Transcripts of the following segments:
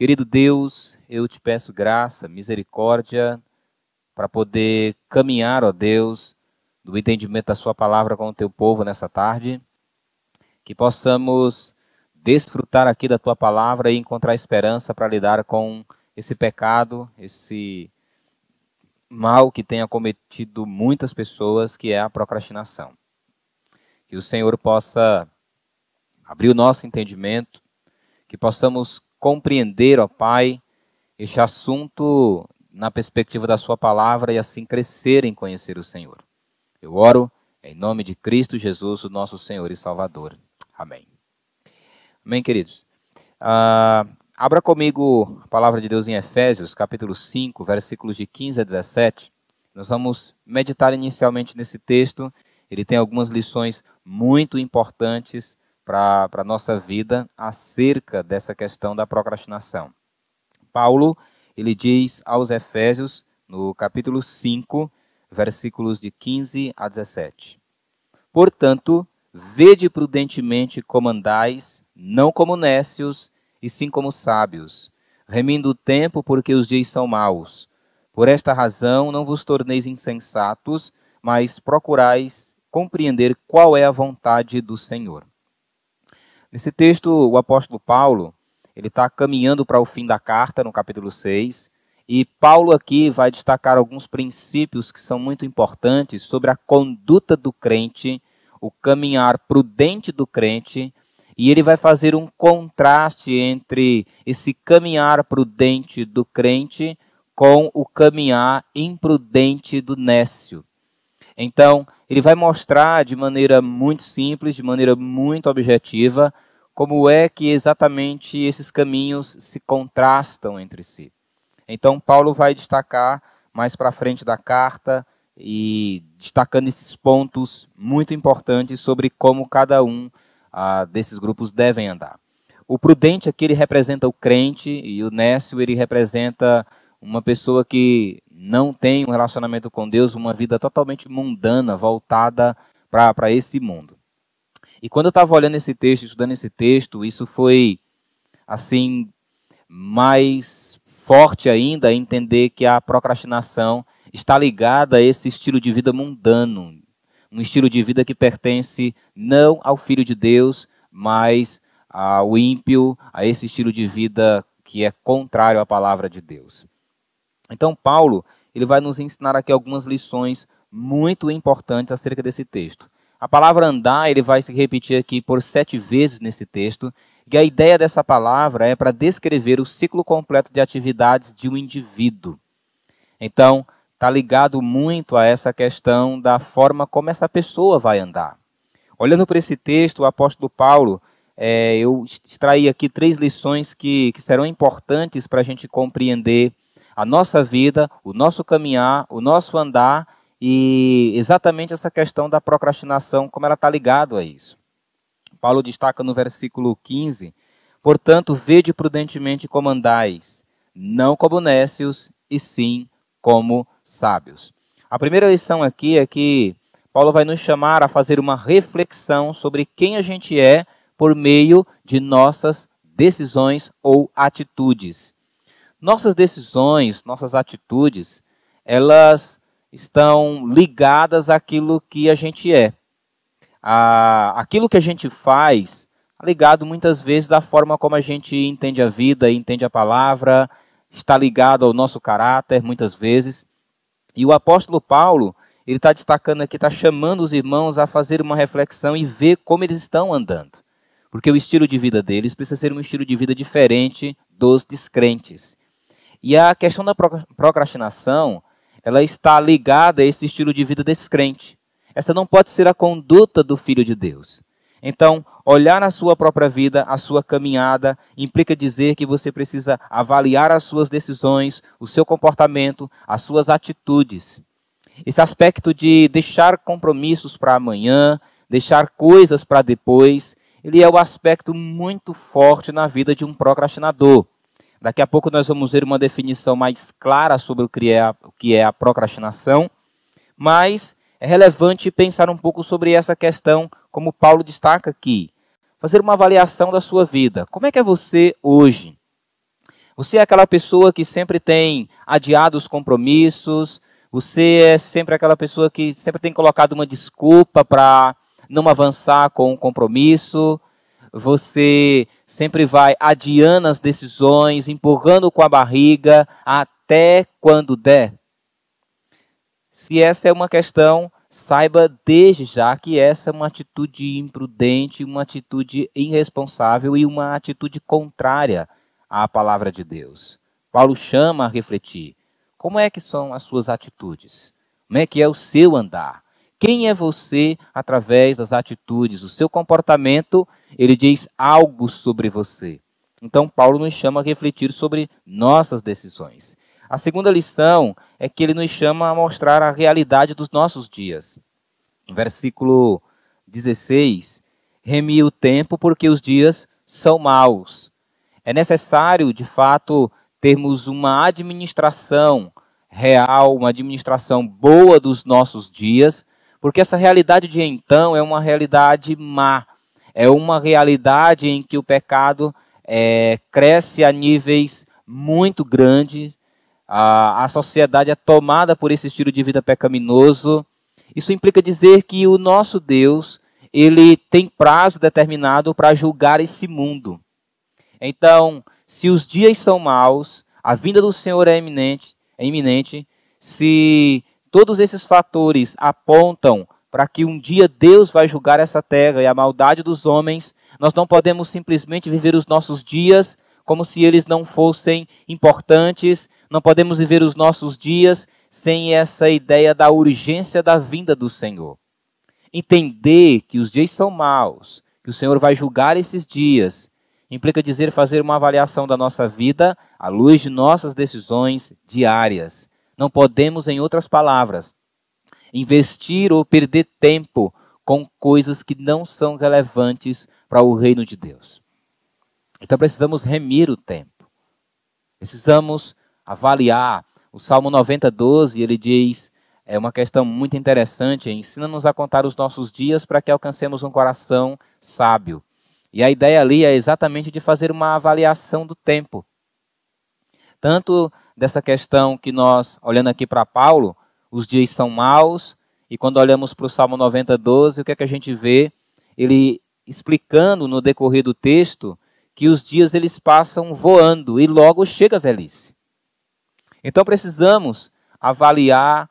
Querido Deus, eu te peço graça, misericórdia, para poder caminhar, ó Deus, do entendimento da Sua palavra com o teu povo nessa tarde. Que possamos desfrutar aqui da Tua palavra e encontrar esperança para lidar com esse pecado, esse mal que tem acometido muitas pessoas, que é a procrastinação. Que o Senhor possa abrir o nosso entendimento, que possamos compreender, ó Pai, este assunto na perspectiva da Sua palavra e assim crescer em conhecer o Senhor. Eu oro em nome de Cristo Jesus, o nosso Senhor e Salvador. Amém. Amém, queridos. Uh, abra comigo a palavra de Deus em Efésios, capítulo 5, versículos de 15 a 17. Nós vamos meditar inicialmente nesse texto. Ele tem algumas lições muito importantes para a nossa vida acerca dessa questão da procrastinação. Paulo, ele diz aos Efésios, no capítulo 5, versículos de 15 a 17. Portanto, vede prudentemente como andais, não como nécios, e sim como sábios, remindo o tempo porque os dias são maus. Por esta razão não vos torneis insensatos, mas procurais compreender qual é a vontade do Senhor. Nesse texto, o apóstolo Paulo, ele está caminhando para o fim da carta, no capítulo 6, e Paulo aqui vai destacar alguns princípios que são muito importantes sobre a conduta do crente, o caminhar prudente do crente, e ele vai fazer um contraste entre esse caminhar prudente do crente com o caminhar imprudente do nécio. Então, ele vai mostrar de maneira muito simples, de maneira muito objetiva, como é que exatamente esses caminhos se contrastam entre si. Então, Paulo vai destacar mais para frente da carta e destacando esses pontos muito importantes sobre como cada um ah, desses grupos devem andar. O prudente aqui ele representa o crente e o nécio ele representa uma pessoa que não tem um relacionamento com Deus, uma vida totalmente mundana, voltada para esse mundo. E quando eu estava olhando esse texto, estudando esse texto, isso foi assim mais forte ainda entender que a procrastinação está ligada a esse estilo de vida mundano, um estilo de vida que pertence não ao filho de Deus, mas ao ímpio, a esse estilo de vida que é contrário à palavra de Deus. Então, Paulo, ele vai nos ensinar aqui algumas lições muito importantes acerca desse texto. A palavra andar, ele vai se repetir aqui por sete vezes nesse texto, e a ideia dessa palavra é para descrever o ciclo completo de atividades de um indivíduo. Então, está ligado muito a essa questão da forma como essa pessoa vai andar. Olhando para esse texto, o apóstolo Paulo, é, eu extraí aqui três lições que, que serão importantes para a gente compreender a nossa vida, o nosso caminhar, o nosso andar e exatamente essa questão da procrastinação, como ela está ligada a isso. Paulo destaca no versículo 15: Portanto, vede prudentemente como andais, não como nécios, e sim como sábios. A primeira lição aqui é que Paulo vai nos chamar a fazer uma reflexão sobre quem a gente é por meio de nossas decisões ou atitudes. Nossas decisões, nossas atitudes, elas estão ligadas àquilo que a gente é. A, aquilo que a gente faz está ligado muitas vezes à forma como a gente entende a vida, entende a palavra, está ligado ao nosso caráter, muitas vezes. E o apóstolo Paulo, ele está destacando aqui, está chamando os irmãos a fazer uma reflexão e ver como eles estão andando. Porque o estilo de vida deles precisa ser um estilo de vida diferente dos descrentes. E a questão da procrastinação, ela está ligada a esse estilo de vida descrente. Essa não pode ser a conduta do filho de Deus. Então, olhar na sua própria vida, a sua caminhada, implica dizer que você precisa avaliar as suas decisões, o seu comportamento, as suas atitudes. Esse aspecto de deixar compromissos para amanhã, deixar coisas para depois, ele é o um aspecto muito forte na vida de um procrastinador. Daqui a pouco nós vamos ver uma definição mais clara sobre o que é a, que é a procrastinação, mas é relevante pensar um pouco sobre essa questão, como Paulo destaca aqui. Fazer uma avaliação da sua vida. Como é que é você hoje? Você é aquela pessoa que sempre tem adiado os compromissos, você é sempre aquela pessoa que sempre tem colocado uma desculpa para não avançar com o compromisso, você sempre vai adiando as decisões, empurrando com a barriga até quando der. Se essa é uma questão, saiba desde já que essa é uma atitude imprudente, uma atitude irresponsável e uma atitude contrária à palavra de Deus. Paulo chama a refletir. Como é que são as suas atitudes? Como é que é o seu andar? Quem é você através das atitudes? O seu comportamento, ele diz algo sobre você. Então, Paulo nos chama a refletir sobre nossas decisões. A segunda lição é que ele nos chama a mostrar a realidade dos nossos dias. Versículo 16: Remi o tempo, porque os dias são maus. É necessário, de fato, termos uma administração real, uma administração boa dos nossos dias, porque essa realidade de então é uma realidade má, é uma realidade em que o pecado é, cresce a níveis muito grandes, a, a sociedade é tomada por esse estilo de vida pecaminoso. Isso implica dizer que o nosso Deus, ele tem prazo determinado para julgar esse mundo. Então, se os dias são maus, a vinda do Senhor é iminente, é iminente, se todos esses fatores apontam para que um dia Deus vai julgar essa terra e a maldade dos homens, nós não podemos simplesmente viver os nossos dias como se eles não fossem importantes, não podemos viver os nossos dias sem essa ideia da urgência da vinda do Senhor. Entender que os dias são maus, que o Senhor vai julgar esses dias, implica dizer fazer uma avaliação da nossa vida à luz de nossas decisões diárias. Não podemos, em outras palavras, investir ou perder tempo com coisas que não são relevantes para o reino de Deus. Então precisamos remir o tempo. Precisamos avaliar. O Salmo 90, 12, ele diz, é uma questão muito interessante, ensina-nos a contar os nossos dias para que alcancemos um coração sábio. E a ideia ali é exatamente de fazer uma avaliação do tempo. Tanto dessa questão que nós, olhando aqui para Paulo, os dias são maus, e quando olhamos para o Salmo 90, 12, o que é que a gente vê? Ele explicando no decorrer do texto que os dias eles passam voando e logo chega a velhice. Então precisamos avaliar,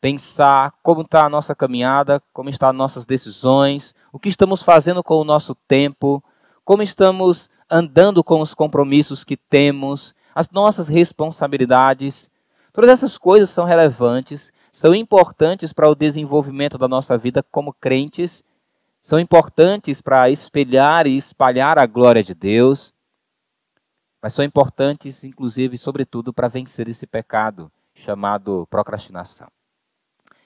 pensar como está a nossa caminhada, como estão nossas decisões, o que estamos fazendo com o nosso tempo, como estamos andando com os compromissos que temos, as nossas responsabilidades. Todas essas coisas são relevantes, são importantes para o desenvolvimento da nossa vida como crentes, são importantes para espelhar e espalhar a glória de Deus mas são importantes, inclusive, sobretudo, para vencer esse pecado chamado procrastinação.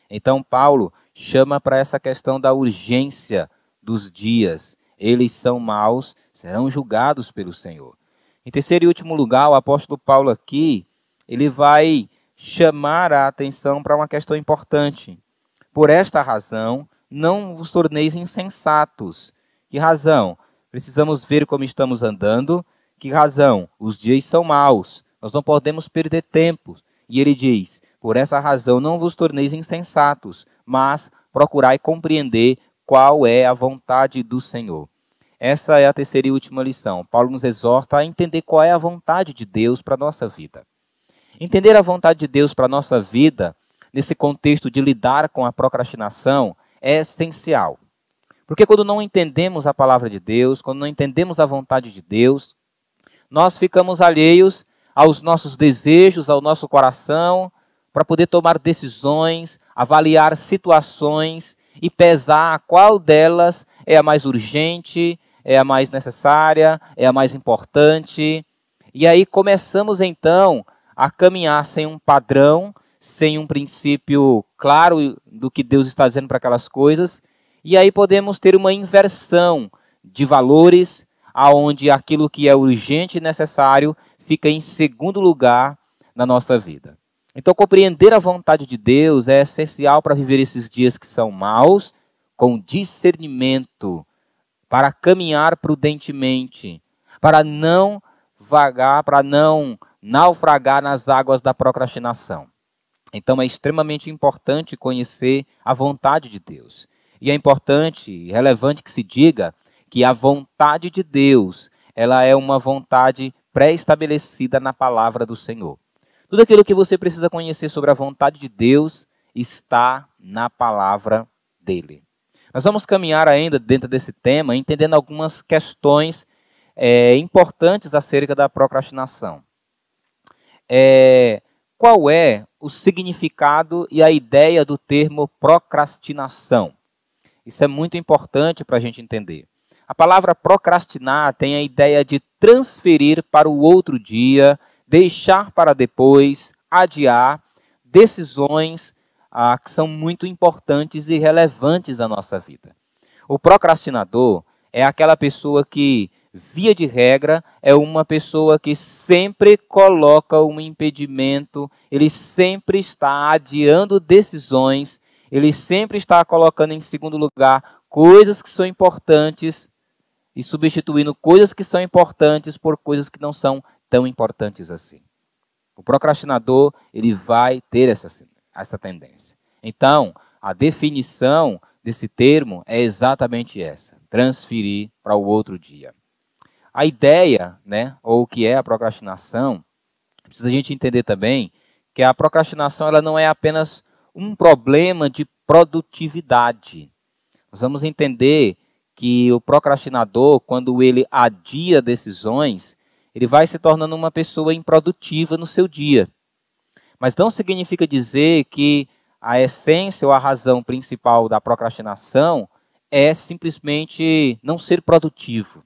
Então, Paulo chama para essa questão da urgência dos dias. Eles são maus, serão julgados pelo Senhor. Em terceiro e último lugar, o apóstolo Paulo aqui, ele vai chamar a atenção para uma questão importante. Por esta razão, não vos torneis insensatos. Que razão? Precisamos ver como estamos andando, que razão? Os dias são maus. Nós não podemos perder tempo. E ele diz: Por essa razão não vos torneis insensatos, mas procurai compreender qual é a vontade do Senhor. Essa é a terceira e última lição. Paulo nos exorta a entender qual é a vontade de Deus para a nossa vida. Entender a vontade de Deus para a nossa vida, nesse contexto de lidar com a procrastinação, é essencial. Porque quando não entendemos a palavra de Deus, quando não entendemos a vontade de Deus, nós ficamos alheios aos nossos desejos, ao nosso coração, para poder tomar decisões, avaliar situações e pesar qual delas é a mais urgente, é a mais necessária, é a mais importante. E aí começamos então a caminhar sem um padrão, sem um princípio claro do que Deus está dizendo para aquelas coisas, e aí podemos ter uma inversão de valores, aonde aquilo que é urgente e necessário fica em segundo lugar na nossa vida. Então, compreender a vontade de Deus é essencial para viver esses dias que são maus com discernimento, para caminhar prudentemente, para não vagar, para não naufragar nas águas da procrastinação. Então é extremamente importante conhecer a vontade de Deus. E é importante e relevante que se diga que a vontade de Deus, ela é uma vontade pré-estabelecida na palavra do Senhor. Tudo aquilo que você precisa conhecer sobre a vontade de Deus está na palavra dele. Nós vamos caminhar ainda dentro desse tema, entendendo algumas questões é, importantes acerca da procrastinação. É, qual é o significado e a ideia do termo procrastinação? Isso é muito importante para a gente entender. A palavra procrastinar tem a ideia de transferir para o outro dia, deixar para depois, adiar decisões ah, que são muito importantes e relevantes na nossa vida. O procrastinador é aquela pessoa que via de regra, é uma pessoa que sempre coloca um impedimento, ele sempre está adiando decisões, ele sempre está colocando em segundo lugar coisas que são importantes e substituindo coisas que são importantes por coisas que não são tão importantes assim. O procrastinador, ele vai ter essa, essa tendência. Então, a definição desse termo é exatamente essa: transferir para o outro dia. A ideia, né, ou o que é a procrastinação, precisa a gente entender também que a procrastinação ela não é apenas um problema de produtividade. Nós vamos entender que o procrastinador, quando ele adia decisões, ele vai se tornando uma pessoa improdutiva no seu dia. Mas não significa dizer que a essência ou a razão principal da procrastinação é simplesmente não ser produtivo.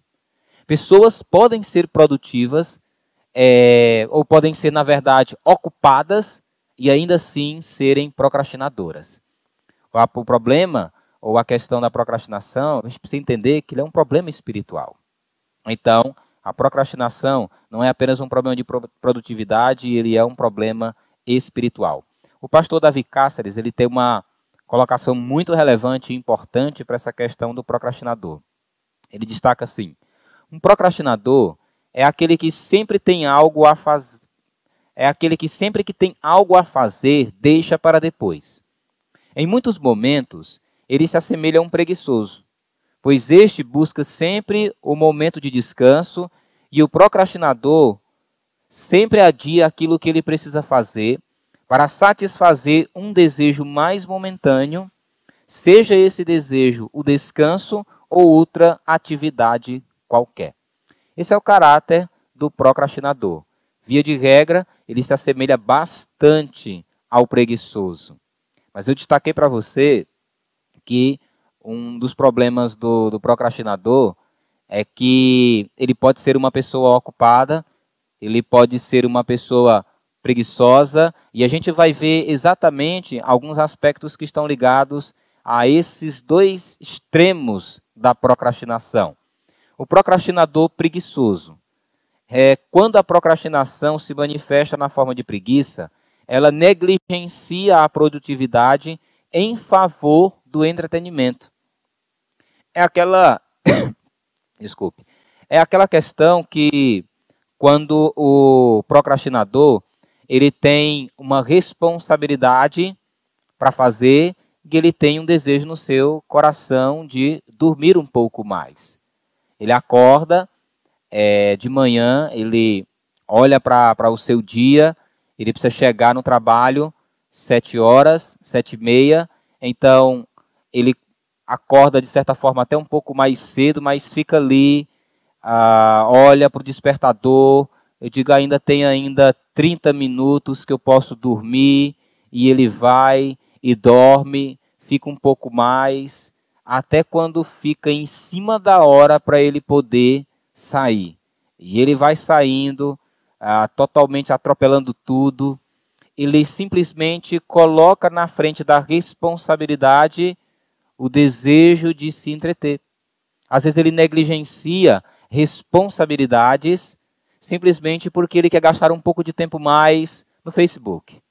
Pessoas podem ser produtivas, é, ou podem ser, na verdade, ocupadas e ainda assim serem procrastinadoras. O problema, ou a questão da procrastinação, a gente precisa entender que ele é um problema espiritual. Então, a procrastinação não é apenas um problema de produtividade, ele é um problema espiritual. O pastor Davi Cáceres ele tem uma colocação muito relevante e importante para essa questão do procrastinador. Ele destaca assim: um procrastinador é aquele que sempre tem algo a fazer. É aquele que sempre que tem algo a fazer, deixa para depois. Em muitos momentos, ele se assemelha a um preguiçoso, pois este busca sempre o momento de descanso e o procrastinador sempre adia aquilo que ele precisa fazer para satisfazer um desejo mais momentâneo, seja esse desejo o descanso ou outra atividade qualquer. Esse é o caráter do procrastinador. Via de regra, ele se assemelha bastante ao preguiçoso. Mas eu destaquei para você que um dos problemas do, do procrastinador é que ele pode ser uma pessoa ocupada, ele pode ser uma pessoa preguiçosa, e a gente vai ver exatamente alguns aspectos que estão ligados a esses dois extremos da procrastinação. O procrastinador preguiçoso. É, quando a procrastinação se manifesta na forma de preguiça, ela negligencia a produtividade em favor do entretenimento. É aquela. Desculpe. É aquela questão que, quando o procrastinador ele tem uma responsabilidade para fazer, e ele tem um desejo no seu coração de dormir um pouco mais. Ele acorda é, de manhã, ele olha para o seu dia, ele precisa chegar no trabalho sete horas, sete e meia, então ele acorda de certa forma até um pouco mais cedo, mas fica ali, ah, olha para o despertador, eu digo ainda tem ainda 30 minutos que eu posso dormir, e ele vai e dorme, fica um pouco mais, até quando fica em cima da hora para ele poder sair. E ele vai saindo, ah, totalmente atropelando tudo. Ele simplesmente coloca na frente da responsabilidade o desejo de se entreter. Às vezes ele negligencia responsabilidades simplesmente porque ele quer gastar um pouco de tempo mais no Facebook,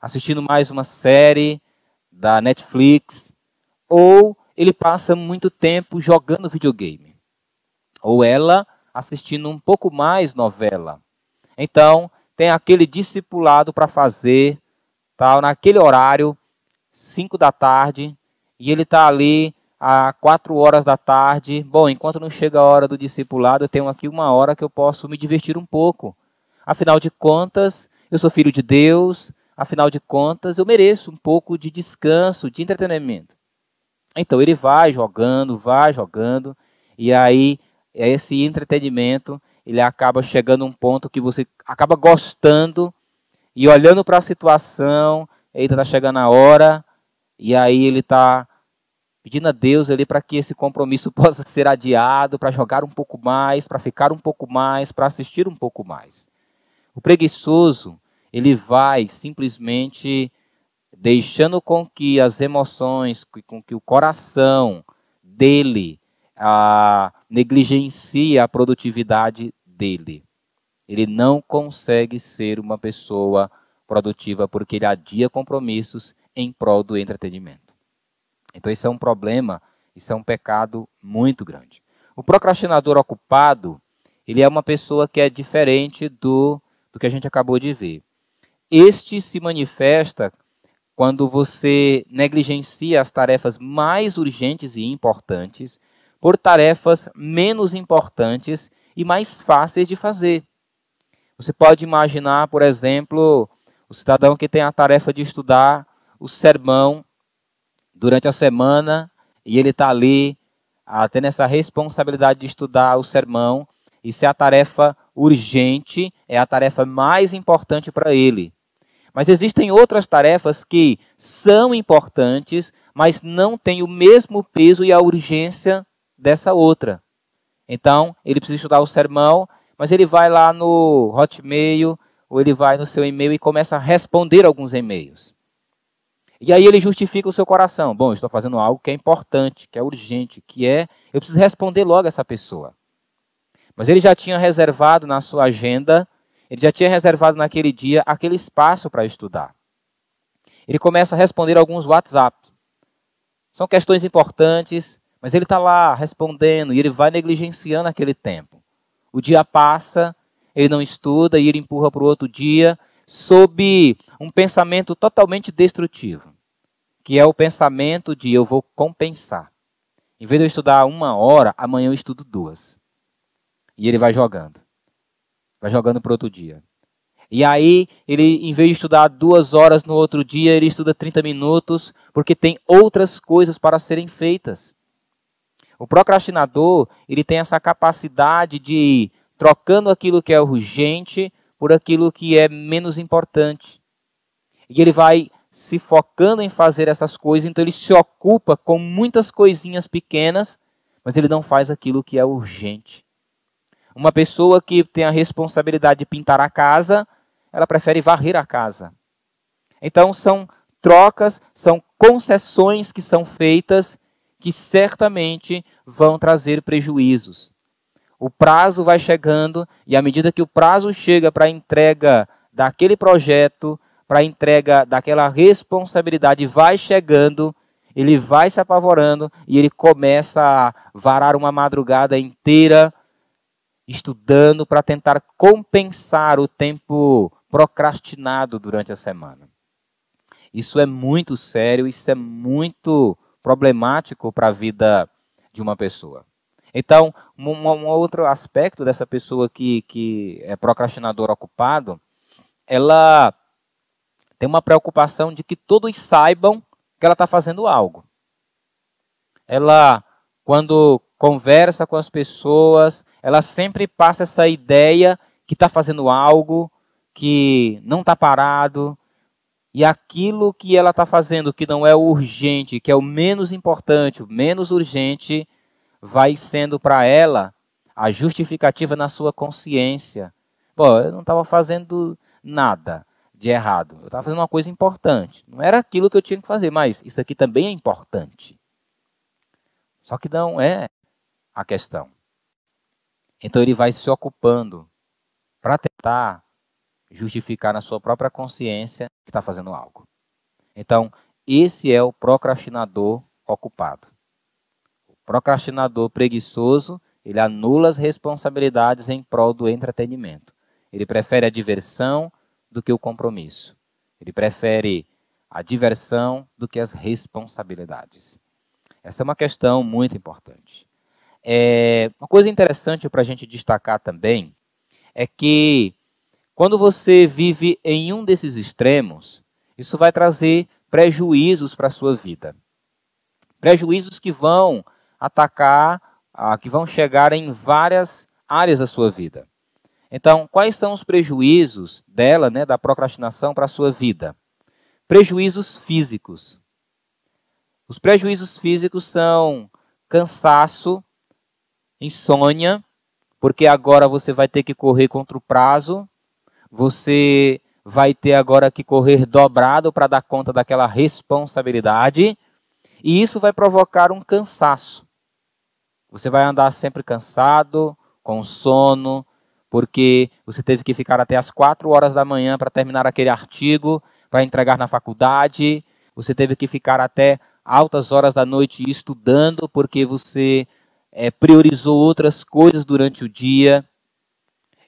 assistindo mais uma série da Netflix ou ele passa muito tempo jogando videogame. Ou ela assistindo um pouco mais novela. Então, tem aquele discipulado para fazer, tal, naquele horário, 5 da tarde, e ele está ali às 4 horas da tarde. Bom, enquanto não chega a hora do discipulado, eu tenho aqui uma hora que eu posso me divertir um pouco. Afinal de contas, eu sou filho de Deus, afinal de contas, eu mereço um pouco de descanso, de entretenimento. Então ele vai jogando, vai jogando, e aí esse entretenimento ele acaba chegando a um ponto que você acaba gostando e olhando para a situação, eita, está chegando a hora, e aí ele está pedindo a Deus para que esse compromisso possa ser adiado, para jogar um pouco mais, para ficar um pouco mais, para assistir um pouco mais. O preguiçoso, ele vai simplesmente deixando com que as emoções, com que o coração dele a, negligencie a produtividade dele. Ele não consegue ser uma pessoa produtiva porque ele adia compromissos em prol do entretenimento. Então, isso é um problema, isso é um pecado muito grande. O procrastinador ocupado, ele é uma pessoa que é diferente do, do que a gente acabou de ver. Este se manifesta quando você negligencia as tarefas mais urgentes e importantes por tarefas menos importantes e mais fáceis de fazer. Você pode imaginar, por exemplo, o cidadão que tem a tarefa de estudar o sermão durante a semana e ele está ali ah, tendo essa responsabilidade de estudar o sermão. Isso é a tarefa urgente, é a tarefa mais importante para ele. Mas existem outras tarefas que são importantes, mas não têm o mesmo peso e a urgência dessa outra. Então, ele precisa estudar o sermão, mas ele vai lá no Hotmail, ou ele vai no seu e-mail e começa a responder alguns e-mails. E aí ele justifica o seu coração. Bom, estou fazendo algo que é importante, que é urgente, que é eu preciso responder logo essa pessoa. Mas ele já tinha reservado na sua agenda, ele já tinha reservado naquele dia aquele espaço para estudar. Ele começa a responder alguns WhatsApp. São questões importantes, mas ele está lá respondendo e ele vai negligenciando aquele tempo. O dia passa, ele não estuda e ele empurra para o outro dia sob um pensamento totalmente destrutivo, que é o pensamento de eu vou compensar. Em vez de eu estudar uma hora, amanhã eu estudo duas. E ele vai jogando. Vai jogando para outro dia. E aí, ele, em vez de estudar duas horas no outro dia, ele estuda 30 minutos, porque tem outras coisas para serem feitas. O procrastinador, ele tem essa capacidade de ir trocando aquilo que é urgente por aquilo que é menos importante. E ele vai se focando em fazer essas coisas, então ele se ocupa com muitas coisinhas pequenas, mas ele não faz aquilo que é urgente. Uma pessoa que tem a responsabilidade de pintar a casa, ela prefere varrer a casa. Então são trocas, são concessões que são feitas que certamente vão trazer prejuízos. O prazo vai chegando e à medida que o prazo chega para a entrega daquele projeto, para a entrega daquela responsabilidade vai chegando, ele vai se apavorando e ele começa a varar uma madrugada inteira estudando para tentar compensar o tempo procrastinado durante a semana. Isso é muito sério, isso é muito problemático para a vida de uma pessoa. Então, um, um, outro aspecto dessa pessoa que, que é procrastinador ocupado, ela tem uma preocupação de que todos saibam que ela está fazendo algo. Ela, quando conversa com as pessoas, ela sempre passa essa ideia que está fazendo algo, que não está parado, e aquilo que ela está fazendo, que não é urgente, que é o menos importante, o menos urgente, vai sendo para ela a justificativa na sua consciência. Pô, eu não estava fazendo nada de errado. Eu estava fazendo uma coisa importante. Não era aquilo que eu tinha que fazer, mas isso aqui também é importante. Só que não é a questão. Então ele vai se ocupando para tentar justificar na sua própria consciência que está fazendo algo. Então, esse é o procrastinador ocupado. O procrastinador preguiçoso, ele anula as responsabilidades em prol do entretenimento. Ele prefere a diversão do que o compromisso. Ele prefere a diversão do que as responsabilidades. Essa é uma questão muito importante. É, uma coisa interessante para a gente destacar também é que quando você vive em um desses extremos, isso vai trazer prejuízos para a sua vida. Prejuízos que vão atacar, ah, que vão chegar em várias áreas da sua vida. Então, quais são os prejuízos dela, né, da procrastinação para a sua vida? Prejuízos físicos. Os prejuízos físicos são cansaço, insônia, porque agora você vai ter que correr contra o prazo, você vai ter agora que correr dobrado para dar conta daquela responsabilidade, e isso vai provocar um cansaço. Você vai andar sempre cansado, com sono, porque você teve que ficar até as quatro horas da manhã para terminar aquele artigo, para entregar na faculdade, você teve que ficar até altas horas da noite estudando, porque você é, priorizou outras coisas durante o dia.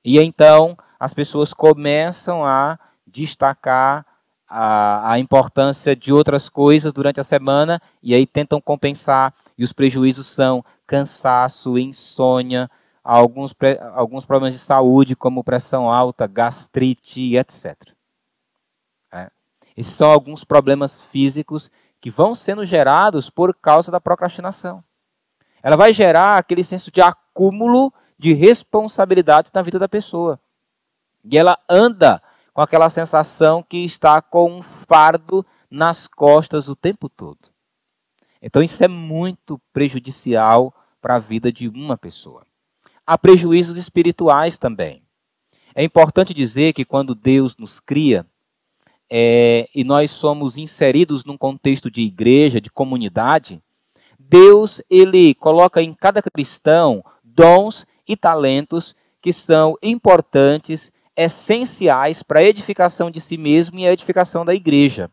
E então as pessoas começam a destacar a, a importância de outras coisas durante a semana e aí tentam compensar. E os prejuízos são cansaço, insônia, alguns, alguns problemas de saúde, como pressão alta, gastrite, etc. É. Esses são alguns problemas físicos que vão sendo gerados por causa da procrastinação. Ela vai gerar aquele senso de acúmulo de responsabilidades na vida da pessoa. E ela anda com aquela sensação que está com um fardo nas costas o tempo todo. Então isso é muito prejudicial para a vida de uma pessoa. Há prejuízos espirituais também. É importante dizer que quando Deus nos cria é, e nós somos inseridos num contexto de igreja, de comunidade, Deus ele coloca em cada cristão dons e talentos que são importantes essenciais para a edificação de si mesmo e a edificação da igreja.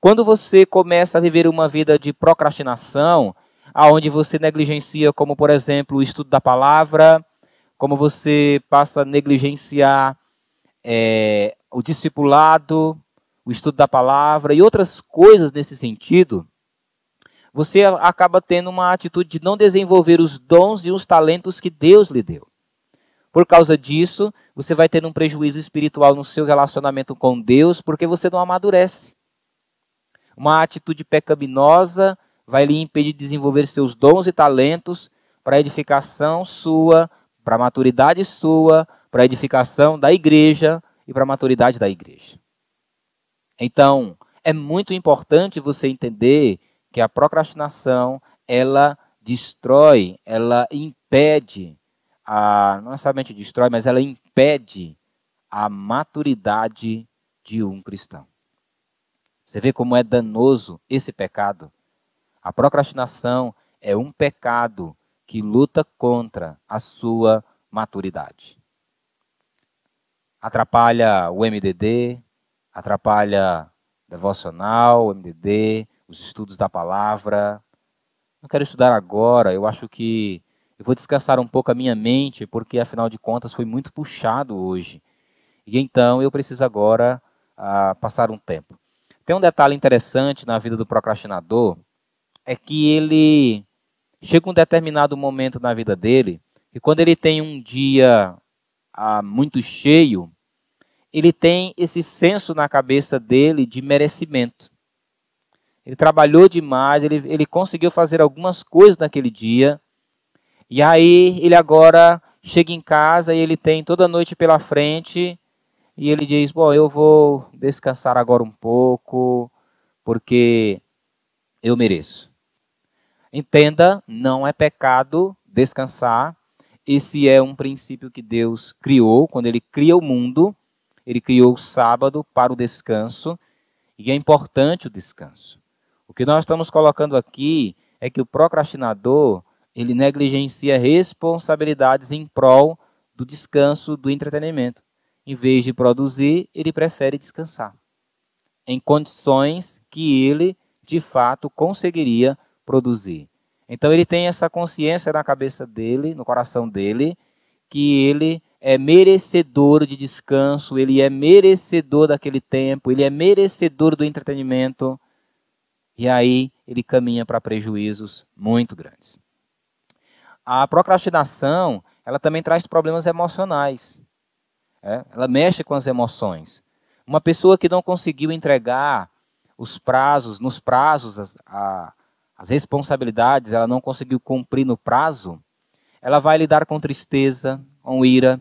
Quando você começa a viver uma vida de procrastinação, aonde você negligencia, como por exemplo, o estudo da palavra, como você passa a negligenciar é, o discipulado, o estudo da palavra e outras coisas nesse sentido, você acaba tendo uma atitude de não desenvolver os dons e os talentos que Deus lhe deu. Por causa disso, você vai ter um prejuízo espiritual no seu relacionamento com Deus, porque você não amadurece. Uma atitude pecaminosa vai lhe impedir de desenvolver seus dons e talentos para a edificação sua, para a maturidade sua, para a edificação da igreja e para a maturidade da igreja. Então, é muito importante você entender que a procrastinação, ela destrói, ela impede a, não necessariamente destrói, mas ela impede a maturidade de um cristão. Você vê como é danoso esse pecado? A procrastinação é um pecado que luta contra a sua maturidade. Atrapalha o MDD, atrapalha devocional, o MDD, os estudos da palavra. Não quero estudar agora, eu acho que eu vou descansar um pouco a minha mente, porque afinal de contas foi muito puxado hoje. E então eu preciso agora ah, passar um tempo. Tem um detalhe interessante na vida do procrastinador, é que ele chega um determinado momento na vida dele, e quando ele tem um dia ah, muito cheio, ele tem esse senso na cabeça dele de merecimento. Ele trabalhou demais, ele, ele conseguiu fazer algumas coisas naquele dia, e aí ele agora chega em casa e ele tem toda a noite pela frente e ele diz: Bom, eu vou descansar agora um pouco, porque eu mereço. Entenda, não é pecado descansar. Esse é um princípio que Deus criou quando ele cria o mundo. Ele criou o sábado para o descanso e é importante o descanso. O que nós estamos colocando aqui é que o procrastinador ele negligencia responsabilidades em prol do descanso, do entretenimento. Em vez de produzir, ele prefere descansar. Em condições que ele, de fato, conseguiria produzir. Então ele tem essa consciência na cabeça dele, no coração dele, que ele é merecedor de descanso, ele é merecedor daquele tempo, ele é merecedor do entretenimento. E aí ele caminha para prejuízos muito grandes. A procrastinação, ela também traz problemas emocionais. É? Ela mexe com as emoções. Uma pessoa que não conseguiu entregar os prazos, nos prazos, as, a, as responsabilidades, ela não conseguiu cumprir no prazo, ela vai lidar com tristeza, com ira,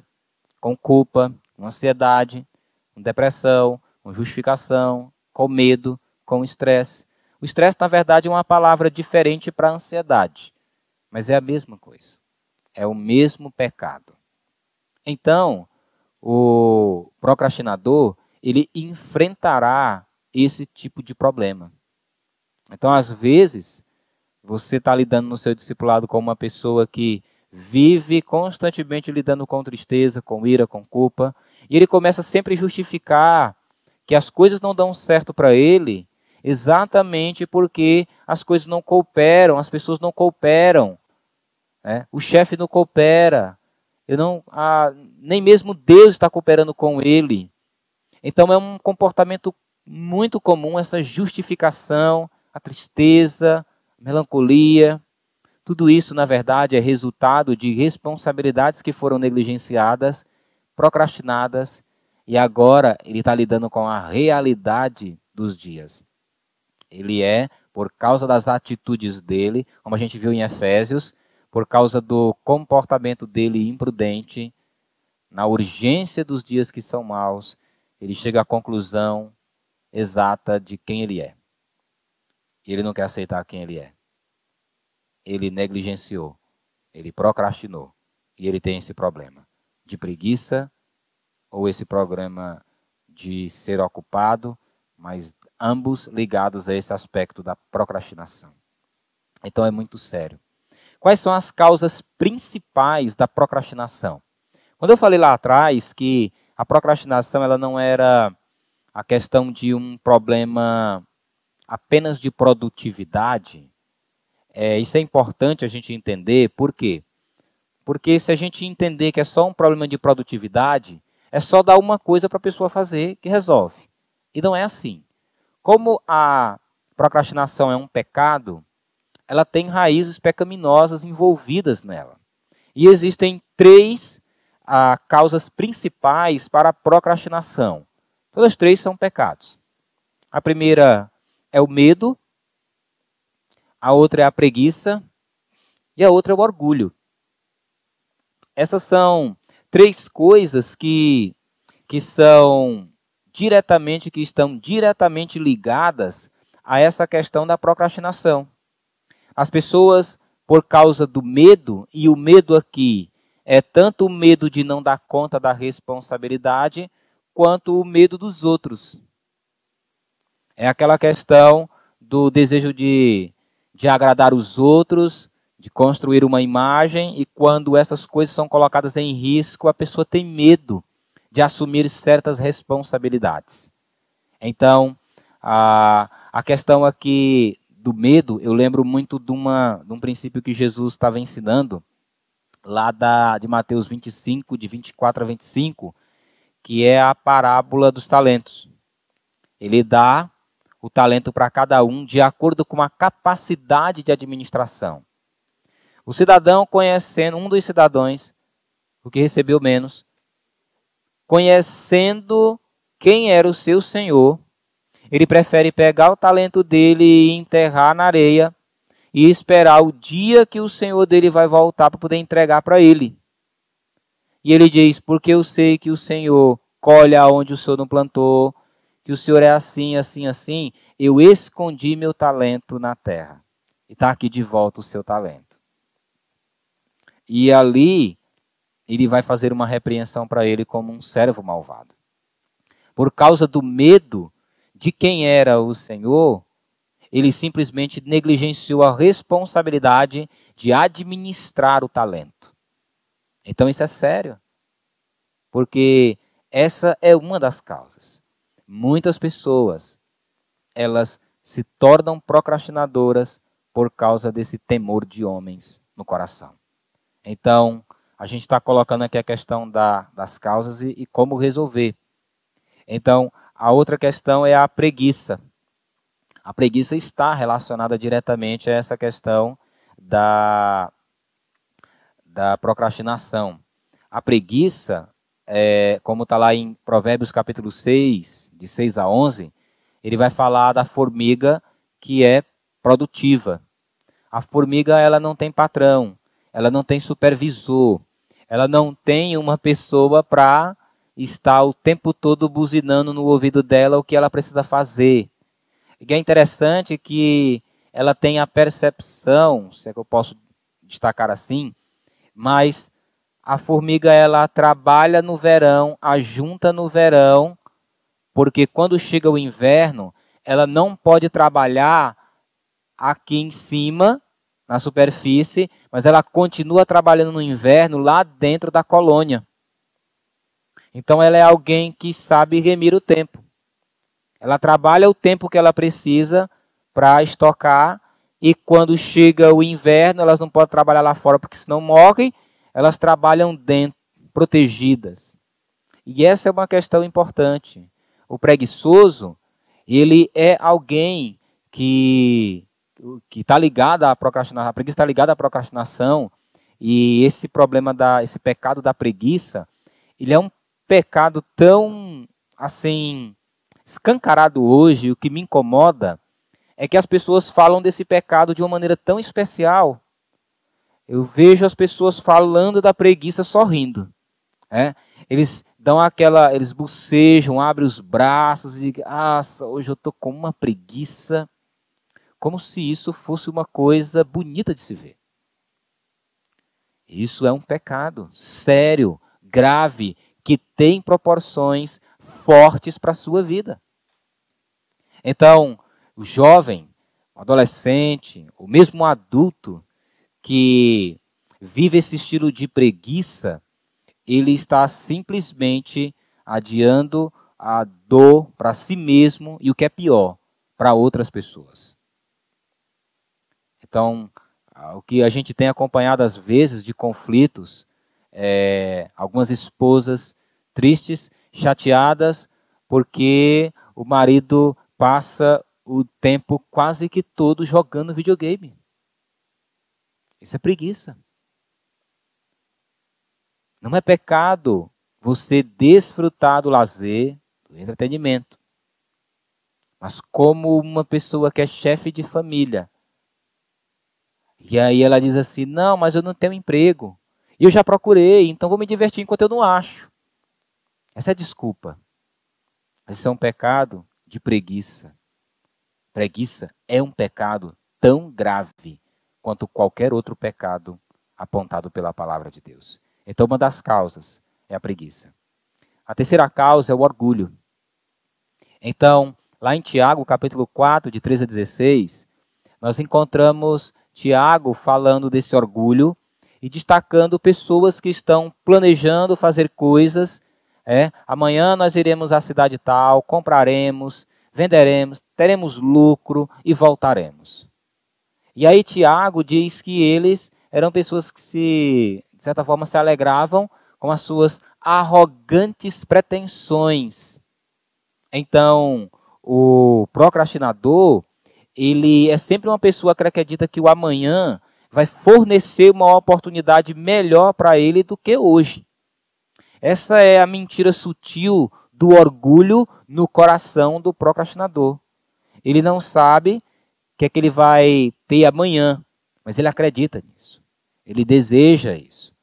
com culpa, com ansiedade, com depressão, com justificação, com medo, com estresse. O estresse, na verdade, é uma palavra diferente para ansiedade, mas é a mesma coisa. É o mesmo pecado. Então, o procrastinador, ele enfrentará esse tipo de problema. Então, às vezes, você está lidando no seu discipulado com uma pessoa que vive constantemente lidando com tristeza, com ira, com culpa, e ele começa sempre a justificar que as coisas não dão certo para ele exatamente porque as coisas não cooperam, as pessoas não cooperam, né? o chefe não coopera, eu não, ah, nem mesmo Deus está cooperando com ele. Então é um comportamento muito comum essa justificação, a tristeza, a melancolia. Tudo isso, na verdade, é resultado de responsabilidades que foram negligenciadas, procrastinadas, e agora ele está lidando com a realidade dos dias. Ele é, por causa das atitudes dele, como a gente viu em Efésios, por causa do comportamento dele imprudente, na urgência dos dias que são maus, ele chega à conclusão exata de quem ele é. Ele não quer aceitar quem ele é. Ele negligenciou, ele procrastinou e ele tem esse problema de preguiça ou esse problema de ser ocupado, mas ambos ligados a esse aspecto da procrastinação. Então é muito sério. Quais são as causas principais da procrastinação? Quando eu falei lá atrás que a procrastinação ela não era a questão de um problema apenas de produtividade, é, isso é importante a gente entender, por quê? Porque se a gente entender que é só um problema de produtividade, é só dar uma coisa para a pessoa fazer que resolve. E não é assim. Como a procrastinação é um pecado, ela tem raízes pecaminosas envolvidas nela. E existem três ah, causas principais para a procrastinação. Todas três são pecados. A primeira é o medo, a outra é a preguiça e a outra é o orgulho. Essas são três coisas que, que são diretamente, que estão diretamente ligadas a essa questão da procrastinação. As pessoas, por causa do medo, e o medo aqui é tanto o medo de não dar conta da responsabilidade, quanto o medo dos outros. É aquela questão do desejo de, de agradar os outros, de construir uma imagem, e quando essas coisas são colocadas em risco, a pessoa tem medo de assumir certas responsabilidades. Então, a, a questão aqui do medo, eu lembro muito de, uma, de um princípio que Jesus estava ensinando, lá da, de Mateus 25, de 24 a 25, que é a parábola dos talentos. Ele dá o talento para cada um de acordo com a capacidade de administração. O cidadão conhecendo, um dos cidadãos, o que recebeu menos, conhecendo quem era o seu senhor, ele prefere pegar o talento dele e enterrar na areia e esperar o dia que o senhor dele vai voltar para poder entregar para ele. E ele diz: Porque eu sei que o senhor colhe aonde o senhor não plantou, que o senhor é assim, assim, assim. Eu escondi meu talento na terra. E está aqui de volta o seu talento. E ali ele vai fazer uma repreensão para ele como um servo malvado. Por causa do medo de quem era o Senhor, ele simplesmente negligenciou a responsabilidade de administrar o talento. Então isso é sério. Porque essa é uma das causas. Muitas pessoas, elas se tornam procrastinadoras por causa desse temor de homens no coração. Então, a gente está colocando aqui a questão da, das causas e, e como resolver. Então, a outra questão é a preguiça. A preguiça está relacionada diretamente a essa questão da, da procrastinação. A preguiça, é, como está lá em Provérbios capítulo 6, de 6 a 11, ele vai falar da formiga que é produtiva. A formiga ela não tem patrão, ela não tem supervisor, ela não tem uma pessoa para estar o tempo todo buzinando no ouvido dela o que ela precisa fazer. E é interessante que ela tem a percepção, se é que eu posso destacar assim, mas a formiga ela trabalha no verão, ajunta no verão, porque quando chega o inverno, ela não pode trabalhar aqui em cima, na superfície, mas ela continua trabalhando no inverno lá dentro da colônia. Então ela é alguém que sabe remir o tempo. Ela trabalha o tempo que ela precisa para estocar e quando chega o inverno, elas não podem trabalhar lá fora porque senão morrem, elas trabalham dentro, protegidas. E essa é uma questão importante. O preguiçoso, ele é alguém que que está ligado à procrastinação, a preguiça está ligada à procrastinação e esse problema da esse pecado da preguiça, ele é um pecado tão assim escancarado hoje, o que me incomoda é que as pessoas falam desse pecado de uma maneira tão especial. Eu vejo as pessoas falando da preguiça sorrindo. É? Eles dão aquela, eles bocejam, abrem os braços e dizem, ah, hoje eu estou com uma preguiça, como se isso fosse uma coisa bonita de se ver. Isso é um pecado sério, grave, que tem proporções fortes para a sua vida. Então, o jovem, o adolescente, ou mesmo adulto que vive esse estilo de preguiça, ele está simplesmente adiando a dor para si mesmo e o que é pior, para outras pessoas. Então, o que a gente tem acompanhado às vezes de conflitos, é, algumas esposas tristes, chateadas, porque o marido passa o tempo quase que todo jogando videogame. Isso é preguiça. Não é pecado você desfrutar do lazer, do entretenimento. Mas como uma pessoa que é chefe de família, e aí ela diz assim: Não, mas eu não tenho emprego. E eu já procurei, então vou me divertir enquanto eu não acho. Essa é desculpa. Esse é um pecado de preguiça. Preguiça é um pecado tão grave quanto qualquer outro pecado apontado pela palavra de Deus. Então, uma das causas é a preguiça. A terceira causa é o orgulho. Então, lá em Tiago, capítulo 4, de 13 a 16, nós encontramos Tiago falando desse orgulho e destacando pessoas que estão planejando fazer coisas. É, amanhã nós iremos à cidade tal, compraremos, venderemos, teremos lucro e voltaremos. E aí Tiago diz que eles eram pessoas que se de certa forma, se alegravam com as suas arrogantes pretensões. Então, o procrastinador, ele é sempre uma pessoa que acredita que o amanhã vai fornecer uma oportunidade melhor para ele do que hoje. Essa é a mentira sutil do orgulho no coração do procrastinador. Ele não sabe o que é que ele vai ter amanhã, mas ele acredita nisso. Ele deseja isso.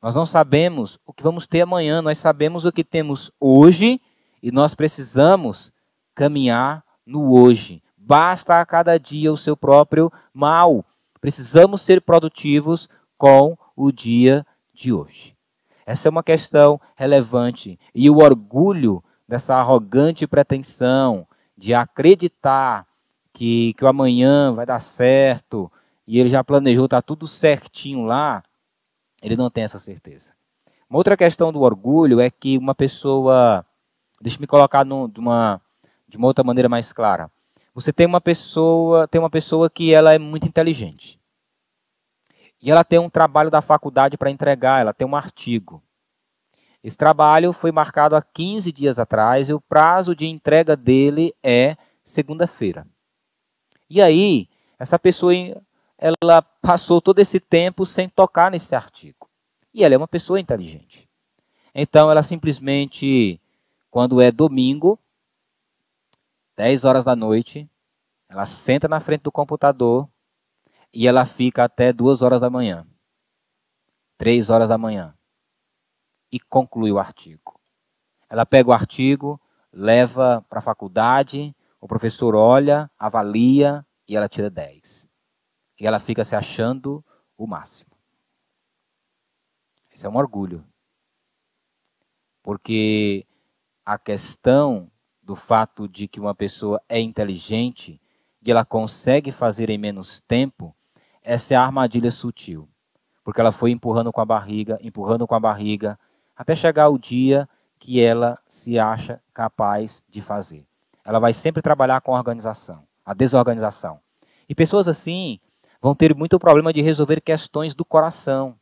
Nós não sabemos o que vamos ter amanhã, nós sabemos o que temos hoje e nós precisamos caminhar no hoje. Basta a cada dia o seu próprio mal. Precisamos ser produtivos com o dia de hoje. Essa é uma questão relevante. E o orgulho dessa arrogante pretensão de acreditar que, que o amanhã vai dar certo e ele já planejou, está tudo certinho lá, ele não tem essa certeza. Uma outra questão do orgulho é que uma pessoa. Deixa me colocar no, de, uma, de uma outra maneira mais clara. Você tem uma pessoa, tem uma pessoa que ela é muito inteligente. E ela tem um trabalho da faculdade para entregar, ela tem um artigo. Esse trabalho foi marcado há 15 dias atrás e o prazo de entrega dele é segunda-feira. E aí, essa pessoa ela passou todo esse tempo sem tocar nesse artigo. E ela é uma pessoa inteligente. Então ela simplesmente, quando é domingo, 10 horas da noite, ela senta na frente do computador e ela fica até 2 horas da manhã, 3 horas da manhã, e conclui o artigo. Ela pega o artigo, leva para a faculdade, o professor olha, avalia e ela tira 10. E ela fica se achando o máximo. Isso é um orgulho. Porque a questão do fato de que uma pessoa é inteligente e ela consegue fazer em menos tempo, essa é a armadilha sutil. Porque ela foi empurrando com a barriga, empurrando com a barriga, até chegar o dia que ela se acha capaz de fazer. Ela vai sempre trabalhar com a organização, a desorganização. E pessoas assim vão ter muito problema de resolver questões do coração.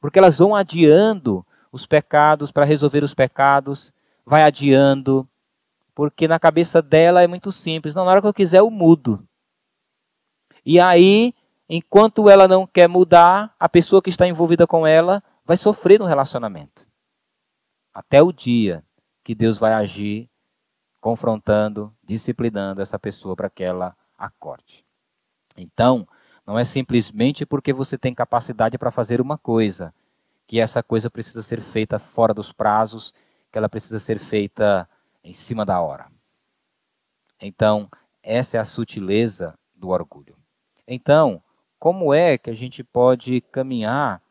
Porque elas vão adiando os pecados para resolver os pecados, vai adiando, porque na cabeça dela é muito simples. Não, na hora que eu quiser, eu mudo. E aí, enquanto ela não quer mudar, a pessoa que está envolvida com ela vai sofrer no relacionamento. Até o dia que Deus vai agir, confrontando, disciplinando essa pessoa para que ela acorde. Então, não é simplesmente porque você tem capacidade para fazer uma coisa, que essa coisa precisa ser feita fora dos prazos, que ela precisa ser feita em cima da hora. Então, essa é a sutileza do orgulho. Então, como é que a gente pode caminhar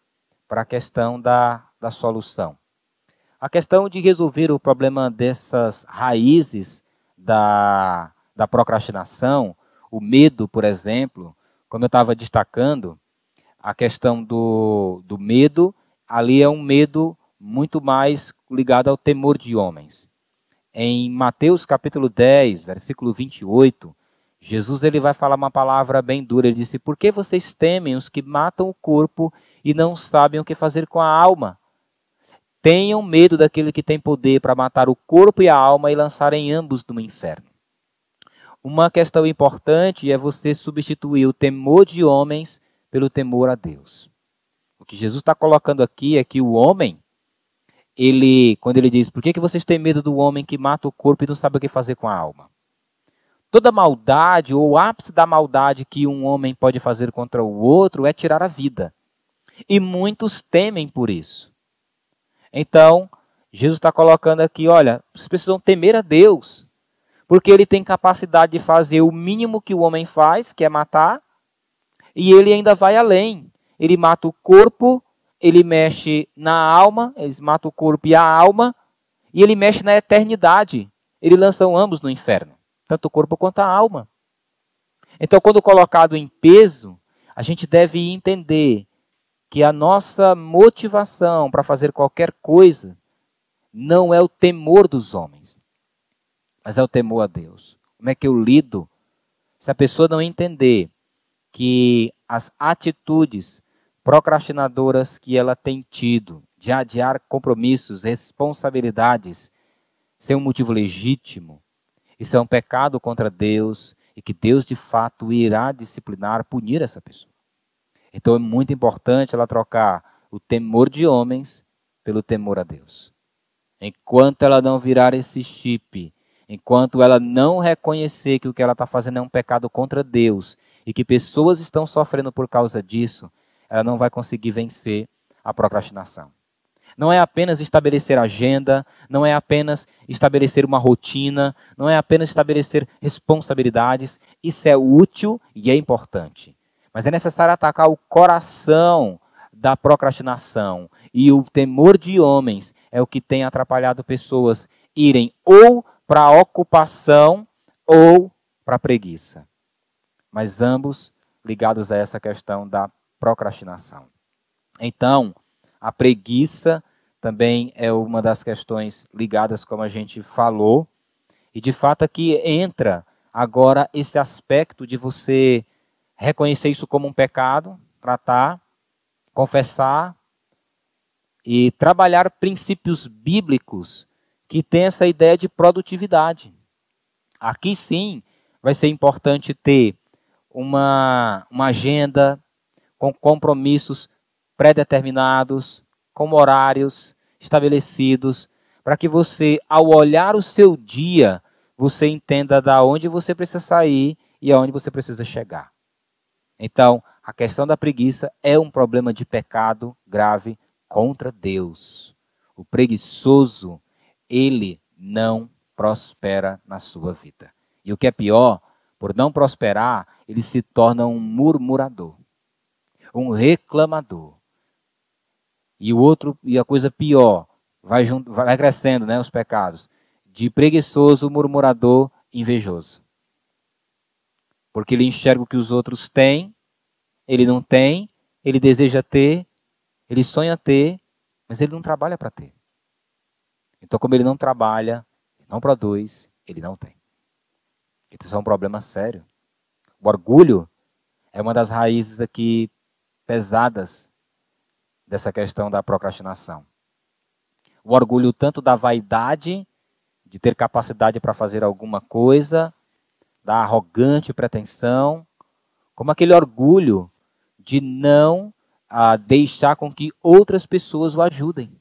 para a questão da, da solução? A questão de resolver o problema dessas raízes da, da procrastinação, o medo, por exemplo, como eu estava destacando, a questão do, do medo, ali é um medo muito mais ligado ao temor de homens. Em Mateus capítulo 10, versículo 28, Jesus ele vai falar uma palavra bem dura. Ele disse: Por que vocês temem os que matam o corpo e não sabem o que fazer com a alma? Tenham medo daquele que tem poder para matar o corpo e a alma e lançarem ambos no inferno. Uma questão importante é você substituir o temor de homens pelo temor a Deus. O que Jesus está colocando aqui é que o homem, ele, quando ele diz, por que, que vocês têm medo do homem que mata o corpo e não sabe o que fazer com a alma? Toda maldade, ou o ápice da maldade que um homem pode fazer contra o outro é tirar a vida. E muitos temem por isso. Então, Jesus está colocando aqui, olha, vocês precisam temer a Deus. Porque ele tem capacidade de fazer o mínimo que o homem faz, que é matar, e ele ainda vai além. Ele mata o corpo, ele mexe na alma, ele mata o corpo e a alma, e ele mexe na eternidade. Ele lança ambos no inferno, tanto o corpo quanto a alma. Então, quando colocado em peso, a gente deve entender que a nossa motivação para fazer qualquer coisa não é o temor dos homens, mas é o temor a Deus. Como é que eu lido? Se a pessoa não entender que as atitudes procrastinadoras que ela tem tido de adiar compromissos, responsabilidades, sem um motivo legítimo, isso é um pecado contra Deus e que Deus de fato irá disciplinar, punir essa pessoa. Então é muito importante ela trocar o temor de homens pelo temor a Deus. Enquanto ela não virar esse chip Enquanto ela não reconhecer que o que ela está fazendo é um pecado contra Deus e que pessoas estão sofrendo por causa disso, ela não vai conseguir vencer a procrastinação. Não é apenas estabelecer agenda, não é apenas estabelecer uma rotina, não é apenas estabelecer responsabilidades. Isso é útil e é importante. Mas é necessário atacar o coração da procrastinação. E o temor de homens é o que tem atrapalhado pessoas irem ou para a ocupação ou para a preguiça. Mas ambos ligados a essa questão da procrastinação. Então, a preguiça também é uma das questões ligadas, como a gente falou, e de fato aqui entra agora esse aspecto de você reconhecer isso como um pecado, tratar, confessar e trabalhar princípios bíblicos que tem essa ideia de produtividade. Aqui sim vai ser importante ter uma, uma agenda com compromissos pré-determinados, com horários estabelecidos, para que você, ao olhar o seu dia, você entenda da onde você precisa sair e aonde você precisa chegar. Então, a questão da preguiça é um problema de pecado grave contra Deus. O preguiçoso, ele não prospera na sua vida. E o que é pior, por não prosperar, ele se torna um murmurador, um reclamador. E o outro, e a coisa pior, vai, junto, vai crescendo, né, os pecados, de preguiçoso, murmurador, invejoso. Porque ele enxerga o que os outros têm, ele não tem, ele deseja ter, ele sonha ter, mas ele não trabalha para ter. Então, como ele não trabalha, não produz, ele não tem. Isso é um problema sério. O orgulho é uma das raízes aqui pesadas dessa questão da procrastinação. O orgulho tanto da vaidade, de ter capacidade para fazer alguma coisa, da arrogante pretensão, como aquele orgulho de não ah, deixar com que outras pessoas o ajudem.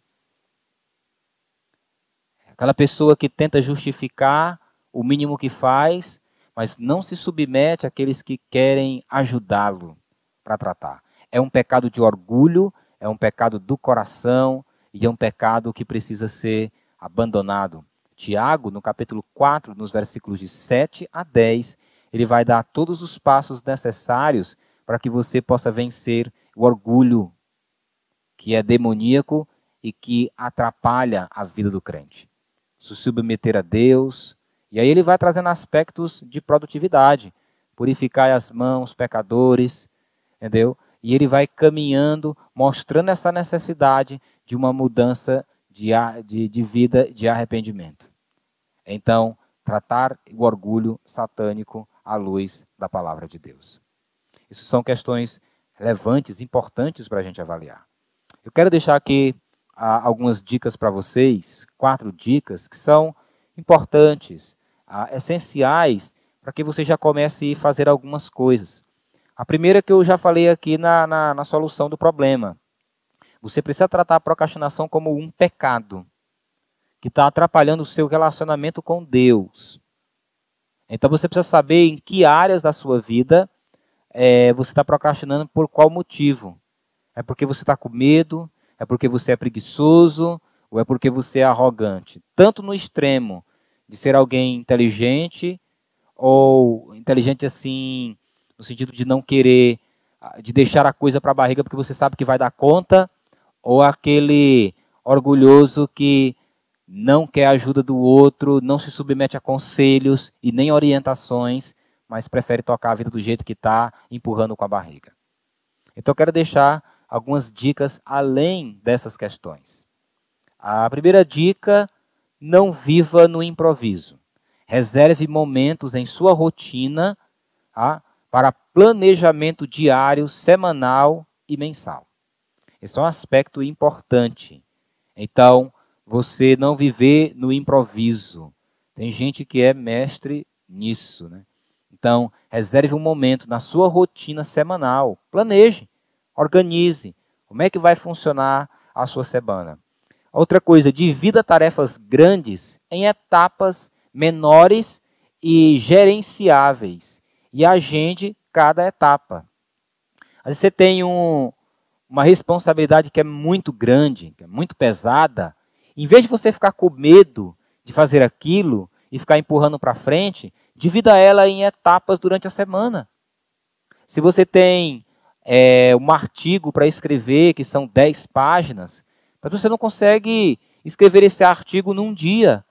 Aquela pessoa que tenta justificar o mínimo que faz, mas não se submete àqueles que querem ajudá-lo para tratar. É um pecado de orgulho, é um pecado do coração e é um pecado que precisa ser abandonado. Tiago, no capítulo 4, nos versículos de 7 a 10, ele vai dar todos os passos necessários para que você possa vencer o orgulho que é demoníaco e que atrapalha a vida do crente. Se submeter a Deus, e aí ele vai trazendo aspectos de produtividade. Purificai as mãos, pecadores, entendeu? E ele vai caminhando, mostrando essa necessidade de uma mudança de, de, de vida de arrependimento. Então, tratar o orgulho satânico à luz da palavra de Deus. Isso são questões relevantes, importantes para a gente avaliar. Eu quero deixar aqui ah, algumas dicas para vocês, quatro dicas que são importantes ah, essenciais para que você já comece a fazer algumas coisas. A primeira que eu já falei aqui na, na, na solução do problema. Você precisa tratar a procrastinação como um pecado que está atrapalhando o seu relacionamento com Deus. Então você precisa saber em que áreas da sua vida é, você está procrastinando por qual motivo. É porque você está com medo, é porque você é preguiçoso, ou é porque você é arrogante. Tanto no extremo de ser alguém inteligente, ou inteligente assim, no sentido de não querer, ah, de deixar a coisa para a barriga porque você sabe que vai dar conta, ou aquele orgulhoso que não quer a ajuda do outro, não se submete a conselhos e nem orientações, mas prefere tocar a vida do jeito que está, empurrando com a barriga. Então eu quero deixar algumas dicas além dessas questões. A primeira dica não viva no improviso. Reserve momentos em sua rotina tá, para planejamento diário, semanal e mensal. Esse é um aspecto importante. Então, você não viver no improviso. Tem gente que é mestre nisso. Né? Então, reserve um momento na sua rotina semanal. Planeje, organize. Como é que vai funcionar a sua semana? Outra coisa, divida tarefas grandes em etapas menores e gerenciáveis e agende cada etapa. Você tem um, uma responsabilidade que é muito grande, que é muito pesada. Em vez de você ficar com medo de fazer aquilo e ficar empurrando para frente, divida ela em etapas durante a semana. Se você tem é, um artigo para escrever, que são 10 páginas, mas você não consegue escrever esse artigo num dia.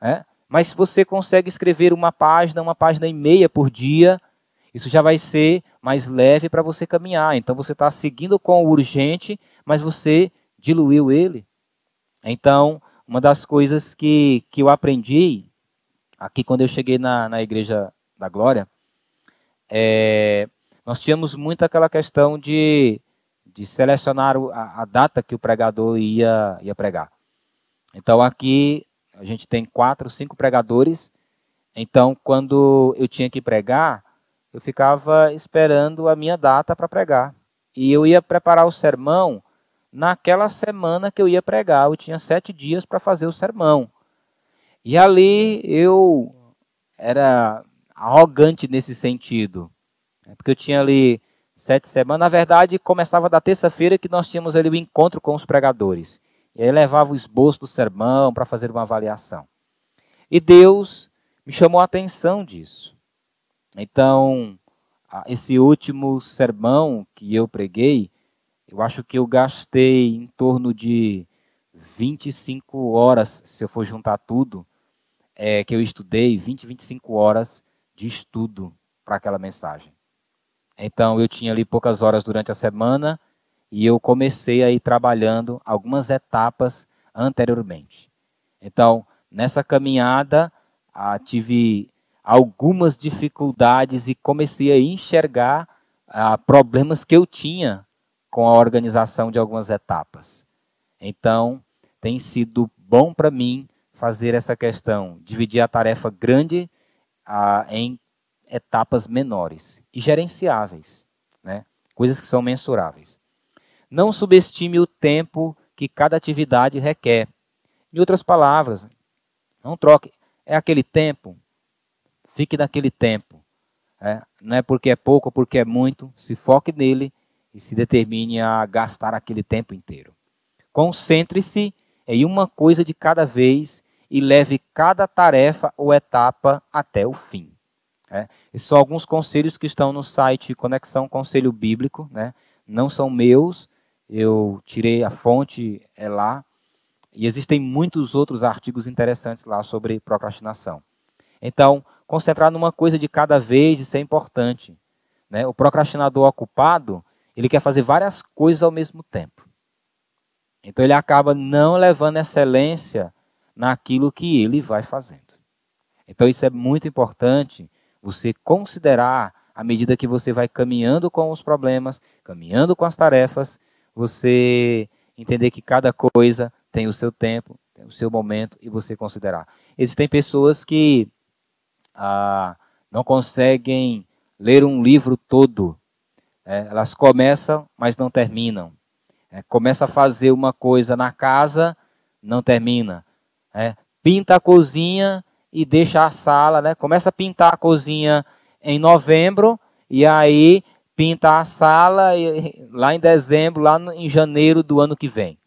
Né? Mas se você consegue escrever uma página, uma página e meia por dia, isso já vai ser mais leve para você caminhar. Então você está seguindo com o urgente, mas você diluiu ele. Então, uma das coisas que, que eu aprendi aqui quando eu cheguei na, na igreja da Glória, é, nós tínhamos muito aquela questão de, de selecionar a, a, data que o pregador ia, ia pregar. Então aqui a gente tem quatro, cinco pregadores. Então quando eu tinha que pregar, eu ficava esperando a minha data para pregar. E eu ia preparar o sermão naquela semana que eu ia pregar. Eu tinha sete dias para fazer o sermão. E ali eu era arrogante nesse sentido. Né? Porque eu tinha ali sete semanas. Na verdade, começava da terça-feira que nós tínhamos ali o encontro com os pregadores. E aí levava o esboço do sermão para fazer uma avaliação. E Deus me chamou a atenção disso. Então, esse último sermão que eu preguei, eu acho que eu gastei em torno de 25 horas, se eu for juntar tudo, é, que eu estudei, 20, 25 horas de estudo para aquela mensagem. Então eu tinha ali poucas horas durante a semana e eu comecei a ir trabalhando algumas etapas anteriormente. Então, nessa caminhada, ah, tive algumas dificuldades e comecei a enxergar ah, problemas que eu tinha com a organização de algumas etapas. Então, tem sido bom para mim fazer essa questão, dividir a tarefa grande ah, em etapas menores e gerenciáveis, né? coisas que são mensuráveis. Não subestime o tempo que cada atividade requer. Em outras palavras, não troque. É aquele tempo, fique naquele tempo. É, não é porque é pouco ou porque é muito, se foque nele e se determine a gastar aquele tempo inteiro. Concentre-se em uma coisa de cada vez e leve cada tarefa ou etapa até o fim. É. Esses são alguns conselhos que estão no site Conexão Conselho Bíblico, né? não são meus, eu tirei a fonte é lá, e existem muitos outros artigos interessantes lá sobre procrastinação. Então, concentrar numa coisa de cada vez, isso é importante. Né? O procrastinador ocupado, ele quer fazer várias coisas ao mesmo tempo. Então, ele acaba não levando excelência naquilo que ele vai fazendo. Então, isso é muito importante você considerar à medida que você vai caminhando com os problemas, caminhando com as tarefas, você entender que cada coisa tem o seu tempo, tem o seu momento e você considerar. Existem pessoas que ah, não conseguem ler um livro todo. É, elas começam, mas não terminam. É, começa a fazer uma coisa na casa, não termina. É, pinta a cozinha, e deixa a sala, né? Começa a pintar a cozinha em novembro e aí pinta a sala lá em dezembro, lá em janeiro do ano que vem.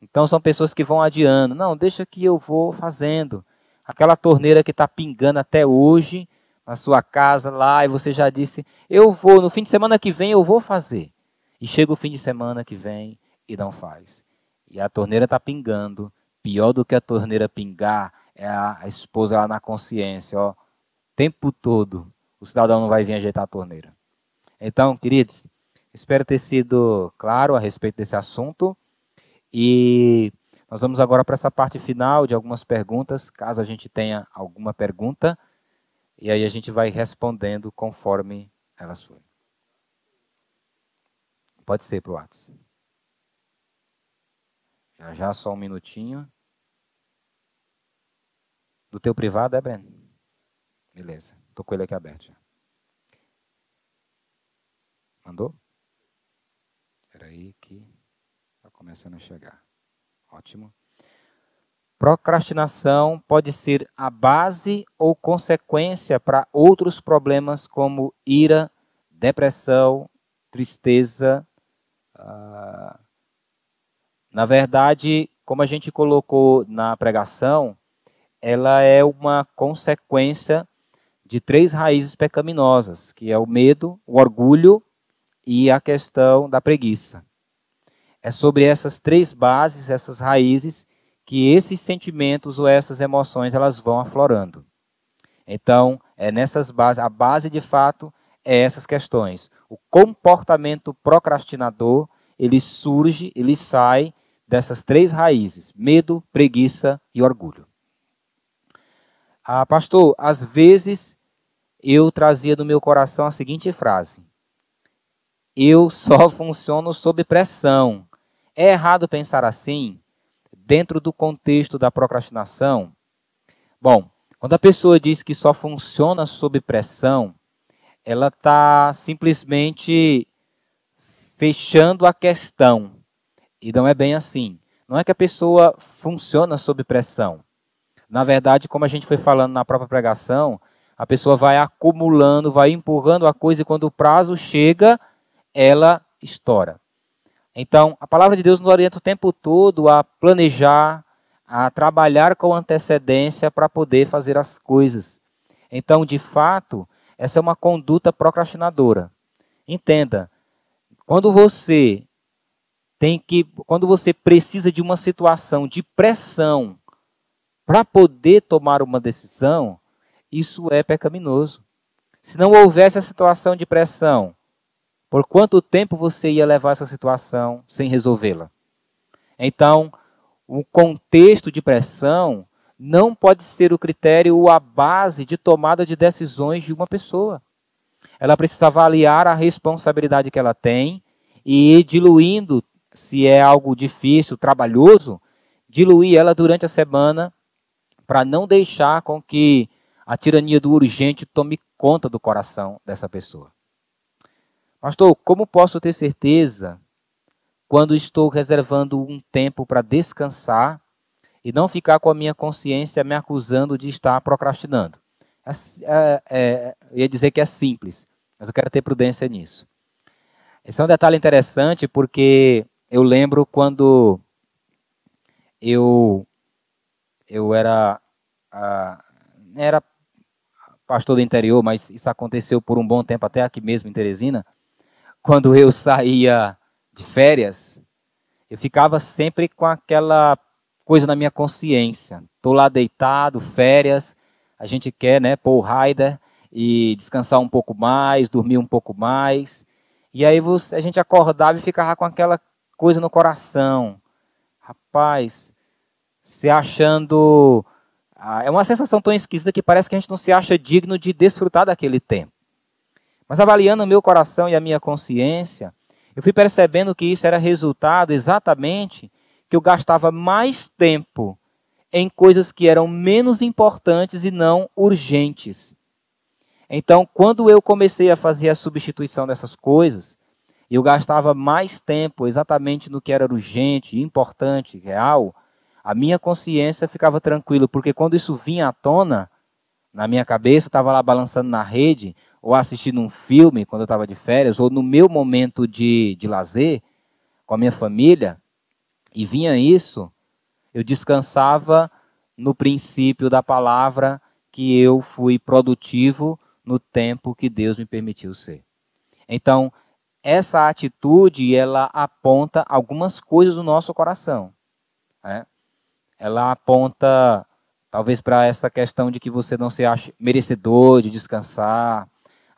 Então são pessoas que vão adiando. Não, deixa que eu vou fazendo. Aquela torneira que está pingando até hoje na sua casa lá e você já disse, eu vou, no fim de semana que vem eu vou fazer. E chega o fim de semana que vem e não faz. E a torneira está pingando. Pior do que a torneira pingar é a, a esposa lá na consciência, ó, tempo todo o cidadão não vai vir ajeitar a torneira. Então, queridos, espero ter sido claro a respeito desse assunto e nós vamos agora para essa parte final de algumas perguntas, caso a gente tenha alguma pergunta, e aí a gente vai respondendo conforme elas forem. Pode ser para o WhatsApp. Já já, só um minutinho. Do teu privado é, Breno? Beleza. Estou com ele aqui aberto já. Mandou? Espera aí que está começando a chegar. Ótimo. Procrastinação pode ser a base ou consequência para outros problemas como ira, depressão, tristeza. Ah, na verdade, como a gente colocou na pregação, ela é uma consequência de três raízes pecaminosas, que é o medo, o orgulho e a questão da preguiça. É sobre essas três bases, essas raízes, que esses sentimentos ou essas emoções elas vão aflorando. Então, é nessas bases, a base de fato é essas questões. O comportamento procrastinador, ele surge, ele sai dessas três raízes: medo, preguiça e orgulho. Ah, pastor, às vezes eu trazia no meu coração a seguinte frase: Eu só funciono sob pressão. É errado pensar assim dentro do contexto da procrastinação? Bom, quando a pessoa diz que só funciona sob pressão, ela está simplesmente fechando a questão. E não é bem assim. Não é que a pessoa funciona sob pressão. Na verdade, como a gente foi falando na própria pregação, a pessoa vai acumulando, vai empurrando a coisa e quando o prazo chega, ela estoura. Então, a palavra de Deus nos orienta o tempo todo a planejar, a trabalhar com antecedência para poder fazer as coisas. Então, de fato, essa é uma conduta procrastinadora. Entenda, quando você tem que, quando você precisa de uma situação de pressão para poder tomar uma decisão, isso é pecaminoso. Se não houvesse a situação de pressão, por quanto tempo você ia levar essa situação sem resolvê-la? Então, o contexto de pressão não pode ser o critério ou a base de tomada de decisões de uma pessoa. Ela precisa avaliar a responsabilidade que ela tem e ir diluindo, se é algo difícil, trabalhoso, diluir ela durante a semana para não deixar com que a tirania do urgente tome conta do coração dessa pessoa. Pastor, como posso ter certeza quando estou reservando um tempo para descansar e não ficar com a minha consciência me acusando de estar procrastinando. É, é, é, eu ia dizer que é simples, mas eu quero ter prudência nisso. Esse é um detalhe interessante porque eu lembro quando eu eu era era pastor do interior, mas isso aconteceu por um bom tempo até aqui mesmo em Teresina. Quando eu saía de férias, eu ficava sempre com aquela coisa na minha consciência. Estou lá deitado, férias, a gente quer, né, pôr o rider e descansar um pouco mais, dormir um pouco mais. E aí você, a gente acordava e ficava com aquela coisa no coração. Rapaz, se achando. Ah, é uma sensação tão esquisita que parece que a gente não se acha digno de desfrutar daquele tempo. Mas avaliando o meu coração e a minha consciência, eu fui percebendo que isso era resultado exatamente que eu gastava mais tempo em coisas que eram menos importantes e não urgentes. Então, quando eu comecei a fazer a substituição dessas coisas, eu gastava mais tempo exatamente no que era urgente, importante, real, a minha consciência ficava tranquila, porque quando isso vinha à tona, na minha cabeça, estava lá balançando na rede, ou assistindo um filme quando eu estava de férias, ou no meu momento de, de lazer com a minha família, e vinha isso, eu descansava no princípio da palavra que eu fui produtivo no tempo que Deus me permitiu ser. Então, essa atitude, ela aponta algumas coisas do nosso coração. Né? Ela aponta, talvez, para essa questão de que você não se acha merecedor de descansar.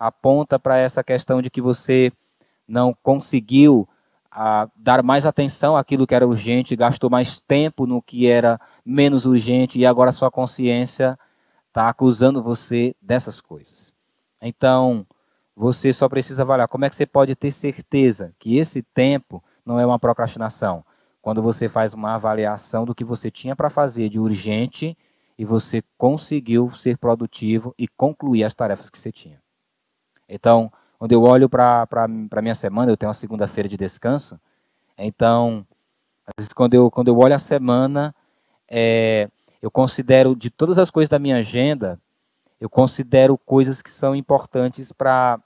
Aponta para essa questão de que você não conseguiu a dar mais atenção àquilo que era urgente, gastou mais tempo no que era menos urgente e agora sua consciência está acusando você dessas coisas. Então, você só precisa avaliar como é que você pode ter certeza que esse tempo não é uma procrastinação. Quando você faz uma avaliação do que você tinha para fazer de urgente e você conseguiu ser produtivo e concluir as tarefas que você tinha. Então, quando eu olho para a minha semana, eu tenho uma segunda-feira de descanso. Então, às vezes, quando eu, quando eu olho a semana, é, eu considero, de todas as coisas da minha agenda, eu considero coisas que são importantes para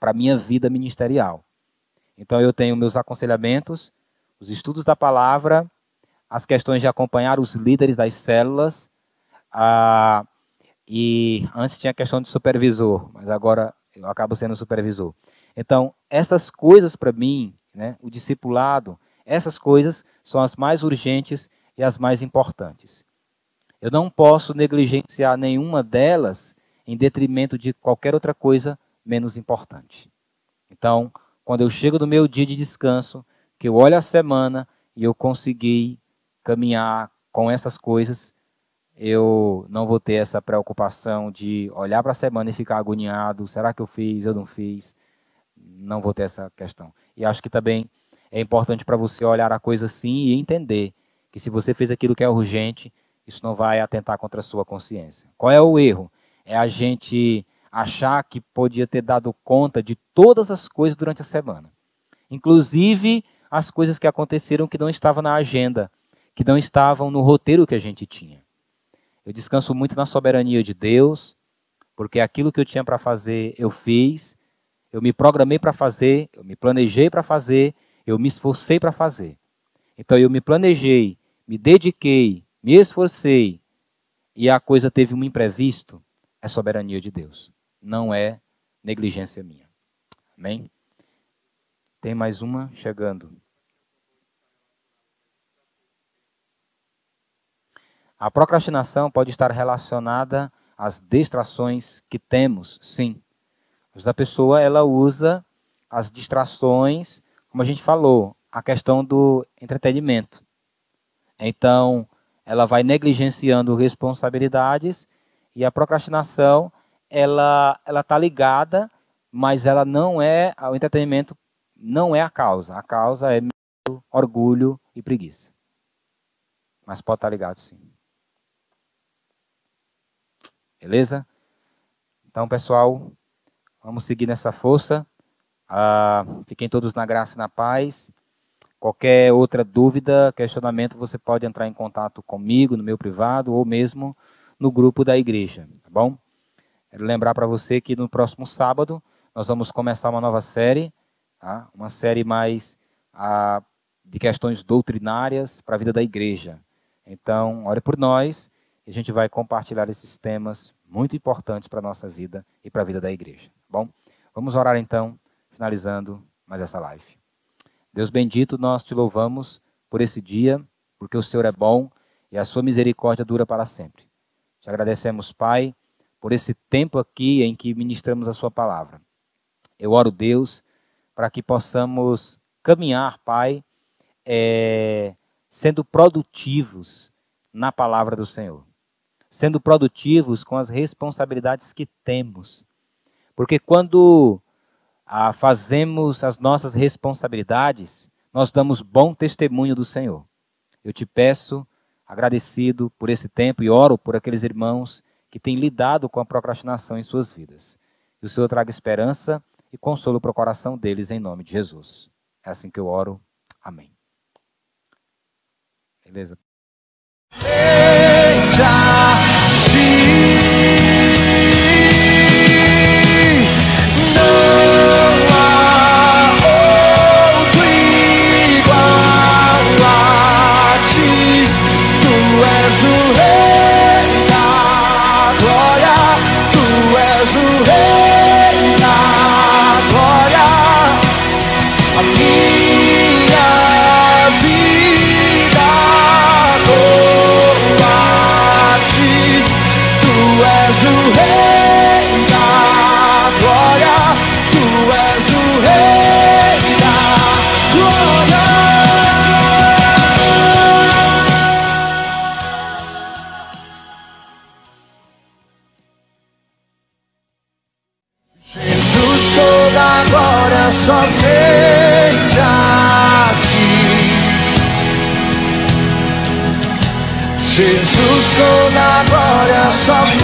a minha vida ministerial. Então, eu tenho meus aconselhamentos, os estudos da palavra, as questões de acompanhar os líderes das células, a, e antes tinha a questão de supervisor, mas agora eu acabo sendo supervisor. Então, essas coisas para mim, né, o discipulado, essas coisas são as mais urgentes e as mais importantes. Eu não posso negligenciar nenhuma delas em detrimento de qualquer outra coisa menos importante. Então, quando eu chego no meu dia de descanso, que eu olho a semana e eu consegui caminhar com essas coisas, eu não vou ter essa preocupação de olhar para a semana e ficar agoniado: será que eu fiz, eu não fiz? Não vou ter essa questão. E acho que também é importante para você olhar a coisa assim e entender que se você fez aquilo que é urgente, isso não vai atentar contra a sua consciência. Qual é o erro? É a gente achar que podia ter dado conta de todas as coisas durante a semana, inclusive as coisas que aconteceram que não estavam na agenda, que não estavam no roteiro que a gente tinha. Eu descanso muito na soberania de Deus, porque aquilo que eu tinha para fazer, eu fiz. Eu me programei para fazer, eu me planejei para fazer, eu me esforcei para fazer. Então eu me planejei, me dediquei, me esforcei e a coisa teve um imprevisto, é soberania de Deus, não é negligência minha. Amém? Tem mais uma chegando. A procrastinação pode estar relacionada às distrações que temos, sim. Mas a pessoa ela usa as distrações, como a gente falou, a questão do entretenimento. Então, ela vai negligenciando responsabilidades e a procrastinação ela ela está ligada, mas ela não é o entretenimento não é a causa. A causa é orgulho e preguiça. Mas pode estar tá ligado sim. Beleza? Então, pessoal, vamos seguir nessa força. Ah, fiquem todos na graça e na paz. Qualquer outra dúvida, questionamento, você pode entrar em contato comigo no meu privado ou mesmo no grupo da igreja, tá bom? Quero lembrar para você que no próximo sábado nós vamos começar uma nova série, tá? uma série mais ah, de questões doutrinárias para a vida da igreja. Então, ore por nós e a gente vai compartilhar esses temas muito importantes para a nossa vida e para a vida da igreja. Tá bom, vamos orar então, finalizando mais essa live. Deus bendito, nós te louvamos por esse dia, porque o Senhor é bom e a sua misericórdia dura para sempre. Te agradecemos, Pai, por esse tempo aqui em que ministramos a sua palavra. Eu oro, Deus, para que possamos caminhar, Pai, é, sendo produtivos na palavra do Senhor sendo produtivos com as responsabilidades que temos. Porque quando ah, fazemos as nossas responsabilidades, nós damos bom testemunho do Senhor. Eu te peço, agradecido por esse tempo, e oro por aqueles irmãos que têm lidado com a procrastinação em suas vidas. Que o Senhor traga esperança e consolo para o coração deles, em nome de Jesus. É assim que eu oro. Amém. Beleza? Somente Jesus toda glória somente